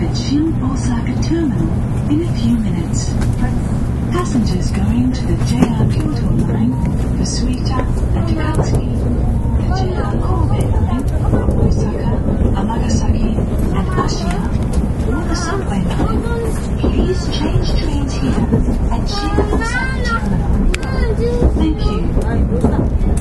at Shin Osaka Terminal in a few minutes. Passengers going to the JR Kyoto line, Masuita and Takatsuki, the JR Kobe line, Osaka, Amagasaki, and Ashiya, or the subway line, please change trains here at Shin Osaka Terminal. Thank you.